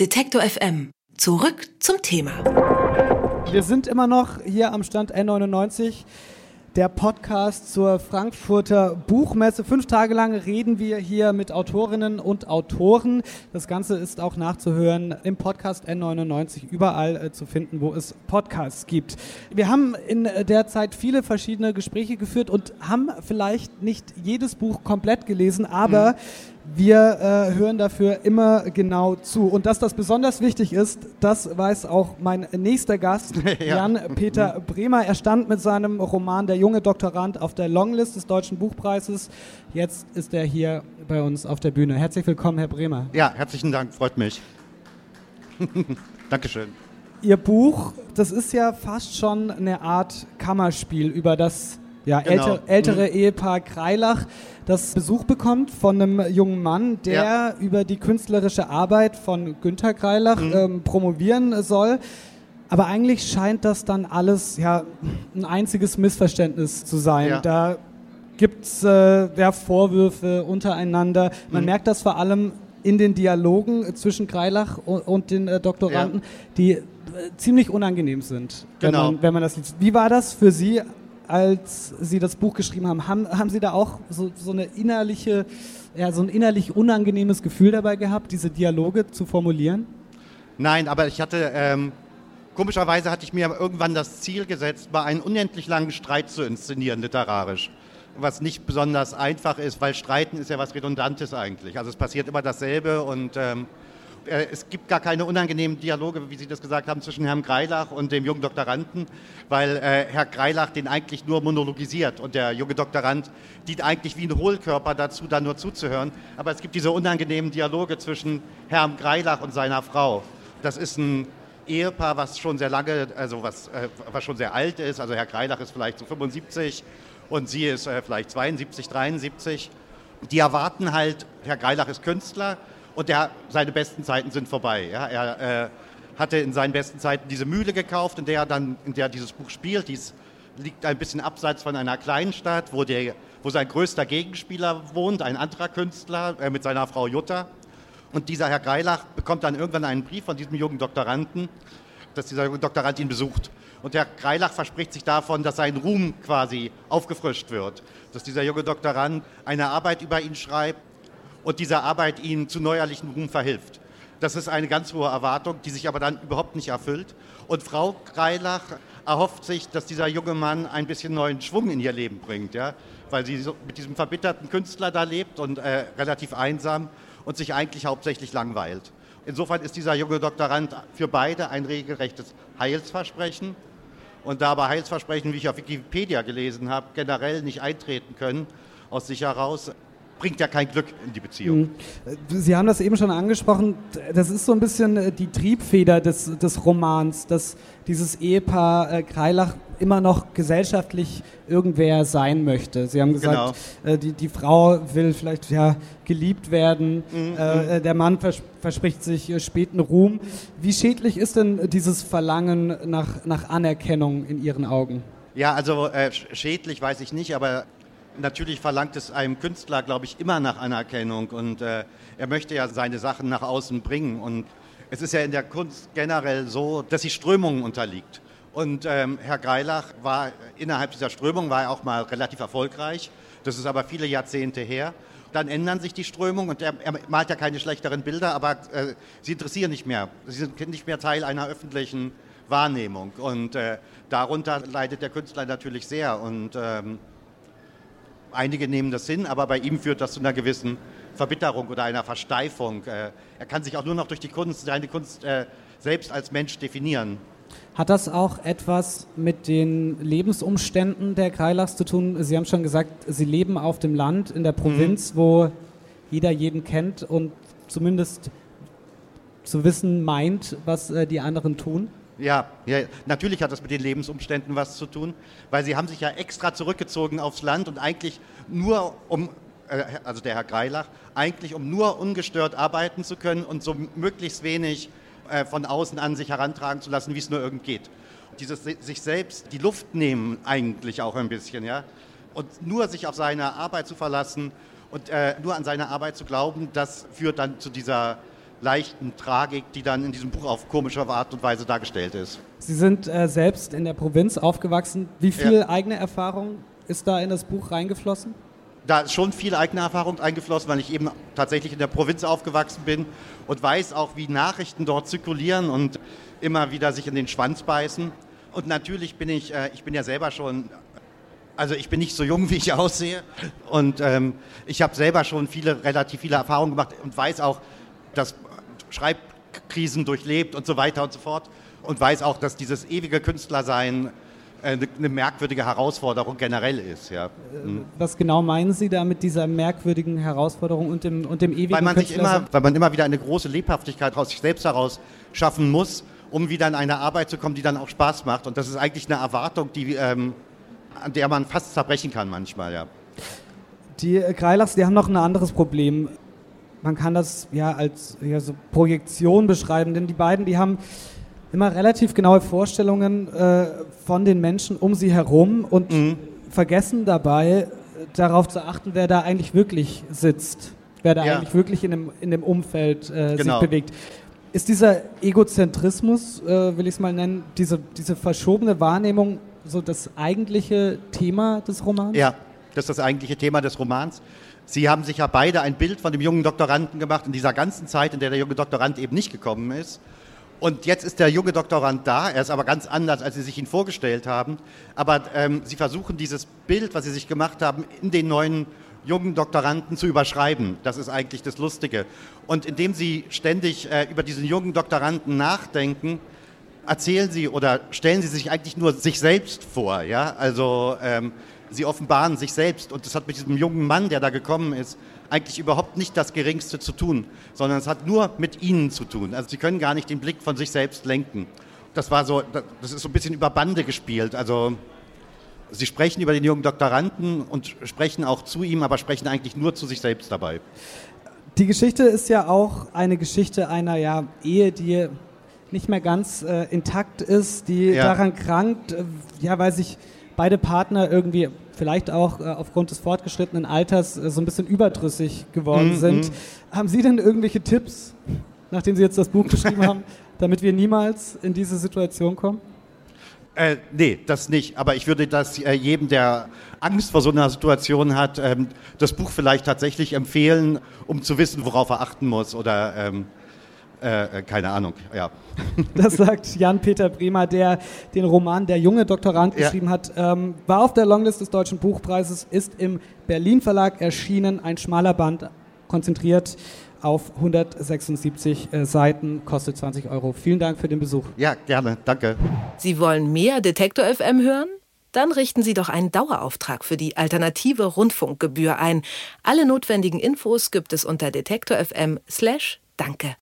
Detektor FM. Zurück zum Thema. Wir sind immer noch hier am Stand N99, der Podcast zur Frankfurter Buchmesse. Fünf Tage lang reden wir hier mit Autorinnen und Autoren. Das Ganze ist auch nachzuhören im Podcast N99, überall äh, zu finden, wo es Podcasts gibt. Wir haben in der Zeit viele verschiedene Gespräche geführt und haben vielleicht nicht jedes Buch komplett gelesen, aber mhm wir äh, hören dafür immer genau zu. Und dass das besonders wichtig ist, das weiß auch mein nächster Gast, ja. Jan-Peter Bremer. Er stand mit seinem Roman Der junge Doktorand auf der Longlist des Deutschen Buchpreises. Jetzt ist er hier bei uns auf der Bühne. Herzlich willkommen, Herr Bremer. Ja, herzlichen Dank, freut mich. Dankeschön. Ihr Buch, das ist ja fast schon eine Art Kammerspiel über das ja, genau. älter, ältere mhm. Ehepaar Kreilach, das Besuch bekommt von einem jungen Mann, der ja. über die künstlerische Arbeit von Günter Kreilach mhm. ähm, promovieren soll. Aber eigentlich scheint das dann alles ja, ein einziges Missverständnis zu sein. Ja. Da gibt es äh, ja, Vorwürfe untereinander. Man mhm. merkt das vor allem in den Dialogen zwischen Kreilach und, und den äh, Doktoranden, die äh, ziemlich unangenehm sind, wenn, genau. man, wenn man das liest. Wie war das für Sie als Sie das Buch geschrieben haben, haben, haben Sie da auch so, so eine innerliche, ja, so ein innerlich unangenehmes Gefühl dabei gehabt, diese Dialoge zu formulieren? Nein, aber ich hatte, ähm, komischerweise hatte ich mir irgendwann das Ziel gesetzt, mal einen unendlich langen Streit zu inszenieren, literarisch. Was nicht besonders einfach ist, weil Streiten ist ja was Redundantes eigentlich. Also es passiert immer dasselbe und ähm, äh, es gibt gar keine unangenehmen Dialoge, wie Sie das gesagt haben, zwischen Herrn Greilach und dem jungen Doktoranden, weil äh, Herr Greilach den eigentlich nur monologisiert und der junge Doktorand dient eigentlich wie ein Hohlkörper dazu, da nur zuzuhören. Aber es gibt diese unangenehmen Dialoge zwischen Herrn Greilach und seiner Frau. Das ist ein Ehepaar, was schon sehr lange, also was, äh, was schon sehr alt ist. Also Herr Greilach ist vielleicht so 75 und sie ist äh, vielleicht 72, 73. Die erwarten halt, Herr Greilach ist Künstler, und der, seine besten Zeiten sind vorbei. Ja? Er äh, hatte in seinen besten Zeiten diese Mühle gekauft, in der er dann, in der dieses Buch spielt. Dies liegt ein bisschen abseits von einer kleinen Stadt, wo, der, wo sein größter Gegenspieler wohnt, ein anderer Künstler äh, mit seiner Frau Jutta. Und dieser Herr Greilach bekommt dann irgendwann einen Brief von diesem jungen Doktoranden, dass dieser Doktorand ihn besucht. Und Herr Greilach verspricht sich davon, dass sein Ruhm quasi aufgefrischt wird. Dass dieser junge Doktorand eine Arbeit über ihn schreibt, und diese Arbeit ihnen zu neuerlichen Ruhm verhilft. Das ist eine ganz hohe Erwartung, die sich aber dann überhaupt nicht erfüllt. Und Frau Greilach erhofft sich, dass dieser junge Mann ein bisschen neuen Schwung in ihr Leben bringt, ja? weil sie so mit diesem verbitterten Künstler da lebt und äh, relativ einsam und sich eigentlich hauptsächlich langweilt. Insofern ist dieser junge Doktorand für beide ein regelrechtes Heilsversprechen. Und da aber Heilsversprechen, wie ich auf Wikipedia gelesen habe, generell nicht eintreten können, aus sich heraus, bringt ja kein Glück in die Beziehung. Mhm. Sie haben das eben schon angesprochen, das ist so ein bisschen äh, die Triebfeder des, des Romans, dass dieses Ehepaar äh, Kreilach immer noch gesellschaftlich irgendwer sein möchte. Sie haben gesagt, genau. äh, die, die Frau will vielleicht ja, geliebt werden, mhm. äh, der Mann vers verspricht sich äh, späten Ruhm. Wie schädlich ist denn dieses Verlangen nach, nach Anerkennung in Ihren Augen? Ja, also äh, schädlich weiß ich nicht, aber Natürlich verlangt es einem Künstler, glaube ich, immer nach Anerkennung und äh, er möchte ja seine Sachen nach außen bringen. Und es ist ja in der Kunst generell so, dass sie Strömungen unterliegt. Und ähm, Herr Greilach war innerhalb dieser Strömung war er auch mal relativ erfolgreich. Das ist aber viele Jahrzehnte her. Dann ändern sich die Strömungen und er, er malt ja keine schlechteren Bilder, aber äh, sie interessieren nicht mehr. Sie sind nicht mehr Teil einer öffentlichen Wahrnehmung. Und äh, darunter leidet der Künstler natürlich sehr. Und ähm, Einige nehmen das hin, aber bei ihm führt das zu einer gewissen Verbitterung oder einer Versteifung. Äh, er kann sich auch nur noch durch die Kunst, seine Kunst äh, selbst als Mensch definieren. Hat das auch etwas mit den Lebensumständen der Kreilachs zu tun? Sie haben schon gesagt, Sie leben auf dem Land, in der Provinz, mhm. wo jeder jeden kennt und zumindest zu wissen meint, was äh, die anderen tun? Ja, ja, natürlich hat das mit den Lebensumständen was zu tun, weil sie haben sich ja extra zurückgezogen aufs Land und eigentlich nur um, äh, also der Herr Greilach, eigentlich um nur ungestört arbeiten zu können und so möglichst wenig äh, von außen an sich herantragen zu lassen, wie es nur irgend geht. Dieses sich selbst die Luft nehmen eigentlich auch ein bisschen, ja, und nur sich auf seine Arbeit zu verlassen und äh, nur an seine Arbeit zu glauben, das führt dann zu dieser leichten Tragik, die dann in diesem Buch auf komische Art und Weise dargestellt ist. Sie sind äh, selbst in der Provinz aufgewachsen. Wie viel ja. eigene Erfahrung ist da in das Buch reingeflossen? Da ist schon viel eigene Erfahrung eingeflossen, weil ich eben tatsächlich in der Provinz aufgewachsen bin und weiß auch, wie Nachrichten dort zirkulieren und immer wieder sich in den Schwanz beißen. Und natürlich bin ich, äh, ich bin ja selber schon also ich bin nicht so jung, wie ich aussehe. Und ähm, ich habe selber schon viele, relativ viele Erfahrungen gemacht und weiß auch, dass Schreibkrisen durchlebt und so weiter und so fort. Und weiß auch, dass dieses ewige Künstlersein eine, äh, eine merkwürdige Herausforderung generell ist. Ja. Mhm. Was genau meinen Sie da mit dieser merkwürdigen Herausforderung und dem, und dem ewigen weil man sich immer, Weil man immer wieder eine große Lebhaftigkeit aus sich selbst heraus schaffen muss, um wieder in eine Arbeit zu kommen, die dann auch Spaß macht. Und das ist eigentlich eine Erwartung, die, ähm, an der man fast zerbrechen kann manchmal. Ja. Die Greilachs, die haben noch ein anderes Problem man kann das ja als ja, so Projektion beschreiben, denn die beiden, die haben immer relativ genaue Vorstellungen äh, von den Menschen um sie herum und mhm. vergessen dabei darauf zu achten, wer da eigentlich wirklich sitzt, wer da ja. eigentlich wirklich in dem, in dem Umfeld äh, genau. sich bewegt. Ist dieser Egozentrismus, äh, will ich es mal nennen, diese, diese verschobene Wahrnehmung so das eigentliche Thema des Romans? Ja, das ist das eigentliche Thema des Romans. Sie haben sich ja beide ein Bild von dem jungen Doktoranden gemacht in dieser ganzen Zeit, in der der junge Doktorand eben nicht gekommen ist. Und jetzt ist der junge Doktorand da, er ist aber ganz anders, als Sie sich ihn vorgestellt haben. Aber ähm, Sie versuchen dieses Bild, was Sie sich gemacht haben, in den neuen jungen Doktoranden zu überschreiben. Das ist eigentlich das Lustige. Und indem Sie ständig äh, über diesen jungen Doktoranden nachdenken, erzählen Sie oder stellen Sie sich eigentlich nur sich selbst vor. Ja? Also ähm, sie offenbaren sich selbst. Und das hat mit diesem jungen Mann, der da gekommen ist, eigentlich überhaupt nicht das Geringste zu tun, sondern es hat nur mit ihnen zu tun. Also sie können gar nicht den Blick von sich selbst lenken. Das war so, das ist so ein bisschen über Bande gespielt. Also sie sprechen über den jungen Doktoranden und sprechen auch zu ihm, aber sprechen eigentlich nur zu sich selbst dabei. Die Geschichte ist ja auch eine Geschichte einer ja, Ehe, die nicht mehr ganz äh, intakt ist, die ja. daran krankt, äh, ja, weil sich beide Partner irgendwie vielleicht auch äh, aufgrund des fortgeschrittenen Alters äh, so ein bisschen überdrüssig geworden mm, sind. Mm. Haben Sie denn irgendwelche Tipps, nachdem Sie jetzt das Buch geschrieben haben, damit wir niemals in diese Situation kommen? Äh, nee, das nicht. Aber ich würde das äh, jedem, der Angst vor so einer Situation hat, ähm, das Buch vielleicht tatsächlich empfehlen, um zu wissen, worauf er achten muss oder ähm, äh, äh, keine Ahnung, ja. Das sagt Jan-Peter Bremer, der den Roman Der junge Doktorand ja. geschrieben hat. Ähm, war auf der Longlist des Deutschen Buchpreises, ist im Berlin Verlag erschienen, ein schmaler Band, konzentriert auf 176 äh, Seiten, kostet 20 Euro. Vielen Dank für den Besuch. Ja, gerne, danke. Sie wollen mehr Detektor FM hören? Dann richten Sie doch einen Dauerauftrag für die alternative Rundfunkgebühr ein. Alle notwendigen Infos gibt es unter detektor.fm/danke.